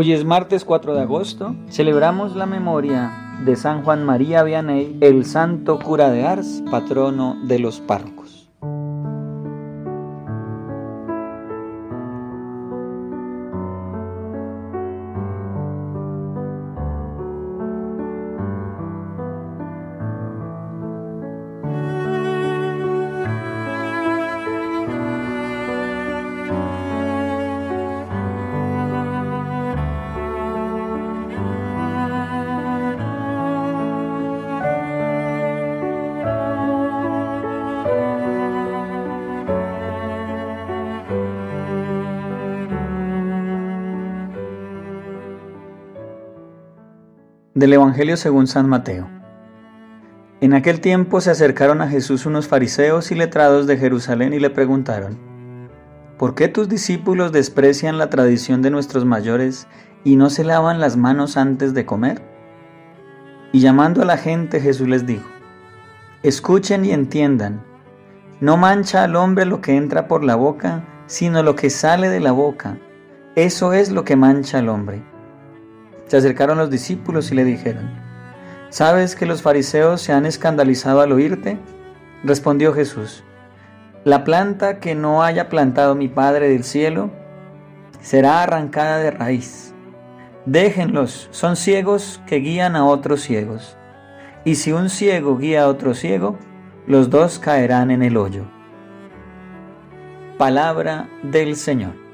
Hoy es martes 4 de agosto. Celebramos la memoria de San Juan María Vianney, el santo cura de Ars, patrono de los párrocos. Del Evangelio según San Mateo. En aquel tiempo se acercaron a Jesús unos fariseos y letrados de Jerusalén y le preguntaron, ¿por qué tus discípulos desprecian la tradición de nuestros mayores y no se lavan las manos antes de comer? Y llamando a la gente Jesús les dijo, escuchen y entiendan, no mancha al hombre lo que entra por la boca, sino lo que sale de la boca, eso es lo que mancha al hombre. Se acercaron los discípulos y le dijeron, ¿sabes que los fariseos se han escandalizado al oírte? Respondió Jesús, la planta que no haya plantado mi Padre del cielo será arrancada de raíz. Déjenlos, son ciegos que guían a otros ciegos. Y si un ciego guía a otro ciego, los dos caerán en el hoyo. Palabra del Señor.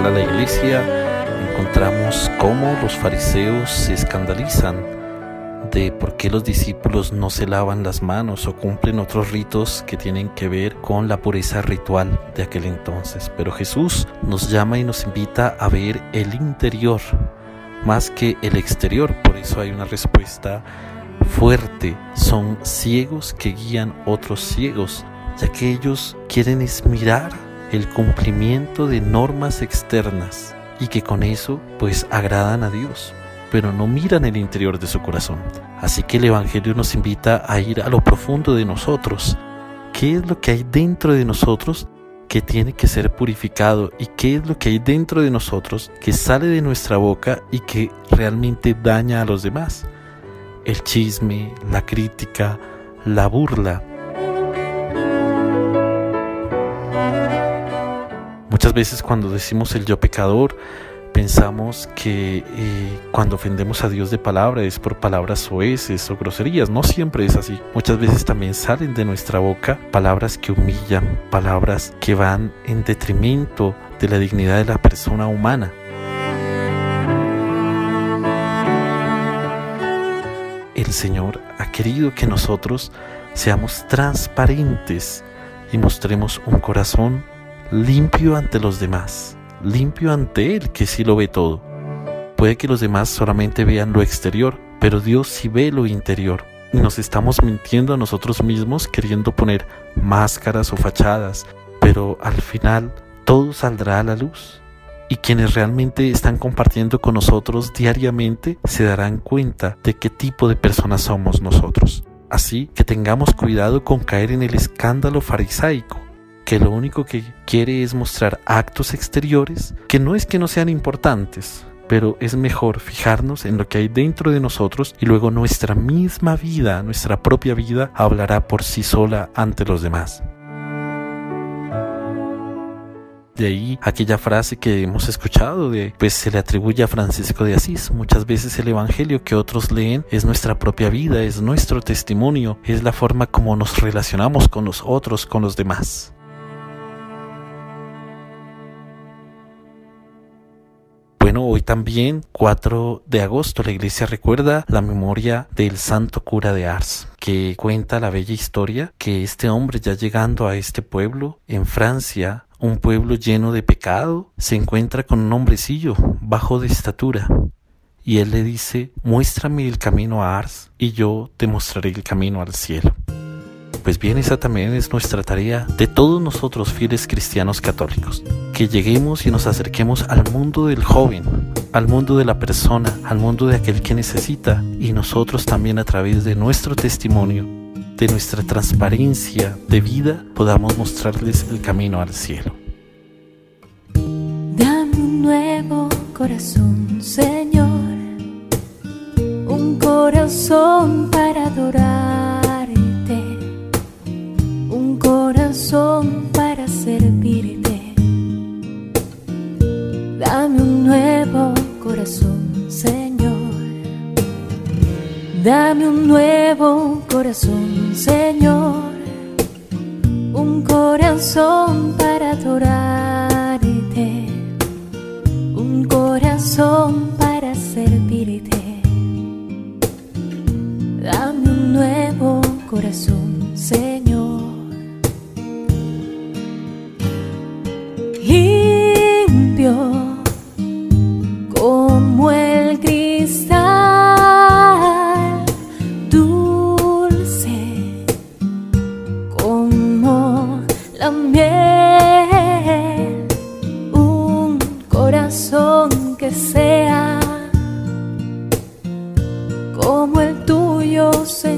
Nos regala la iglesia, encontramos cómo los fariseos se escandalizan de por qué los discípulos no se lavan las manos o cumplen otros ritos que tienen que ver con la pureza ritual de aquel entonces. Pero Jesús nos llama y nos invita a ver el interior más que el exterior. Por eso hay una respuesta fuerte. Son ciegos que guían otros ciegos, ya que ellos quieren es mirar el cumplimiento de normas externas y que con eso pues agradan a Dios, pero no miran el interior de su corazón. Así que el Evangelio nos invita a ir a lo profundo de nosotros. ¿Qué es lo que hay dentro de nosotros que tiene que ser purificado y qué es lo que hay dentro de nosotros que sale de nuestra boca y que realmente daña a los demás? El chisme, la crítica, la burla, Muchas veces cuando decimos el yo pecador, pensamos que eh, cuando ofendemos a Dios de palabra es por palabras soeces o groserías. No siempre es así. Muchas veces también salen de nuestra boca palabras que humillan, palabras que van en detrimento de la dignidad de la persona humana. El Señor ha querido que nosotros seamos transparentes y mostremos un corazón limpio ante los demás, limpio ante Él que sí lo ve todo. Puede que los demás solamente vean lo exterior, pero Dios sí ve lo interior. Nos estamos mintiendo a nosotros mismos queriendo poner máscaras o fachadas, pero al final todo saldrá a la luz. Y quienes realmente están compartiendo con nosotros diariamente se darán cuenta de qué tipo de personas somos nosotros. Así que tengamos cuidado con caer en el escándalo farisaico que lo único que quiere es mostrar actos exteriores que no es que no sean importantes, pero es mejor fijarnos en lo que hay dentro de nosotros y luego nuestra misma vida, nuestra propia vida, hablará por sí sola ante los demás. De ahí aquella frase que hemos escuchado de pues se le atribuye a Francisco de Asís. Muchas veces el evangelio que otros leen es nuestra propia vida, es nuestro testimonio, es la forma como nos relacionamos con los otros, con los demás. Bueno, hoy también, 4 de agosto, la iglesia recuerda la memoria del santo cura de Ars, que cuenta la bella historia que este hombre ya llegando a este pueblo en Francia, un pueblo lleno de pecado, se encuentra con un hombrecillo bajo de estatura. Y él le dice, muéstrame el camino a Ars y yo te mostraré el camino al cielo. Pues bien, esa también es nuestra tarea de todos nosotros fieles cristianos católicos, que lleguemos y nos acerquemos al mundo del joven, al mundo de la persona, al mundo de aquel que necesita, y nosotros también a través de nuestro testimonio, de nuestra transparencia de vida, podamos mostrarles el camino al cielo. Dame un nuevo corazón, Señor, un corazón para adorar corazón, Señor. Un corazón para adorarte. Un corazón para servirte. Dame un nuevo corazón, como el tuyo, Señor.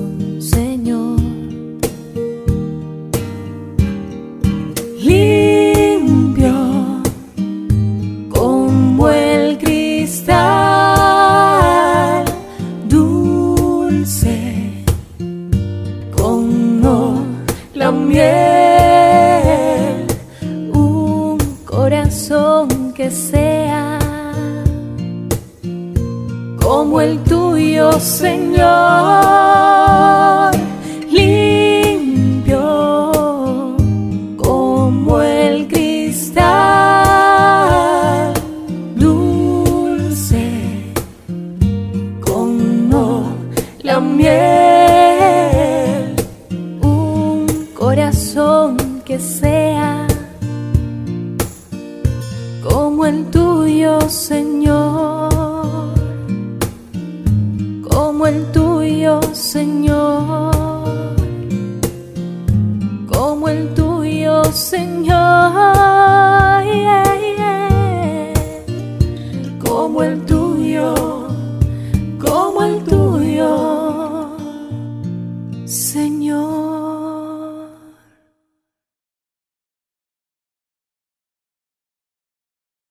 miel, un corazón que sea como el tuyo, Señor, sea como el tuyo, Señor,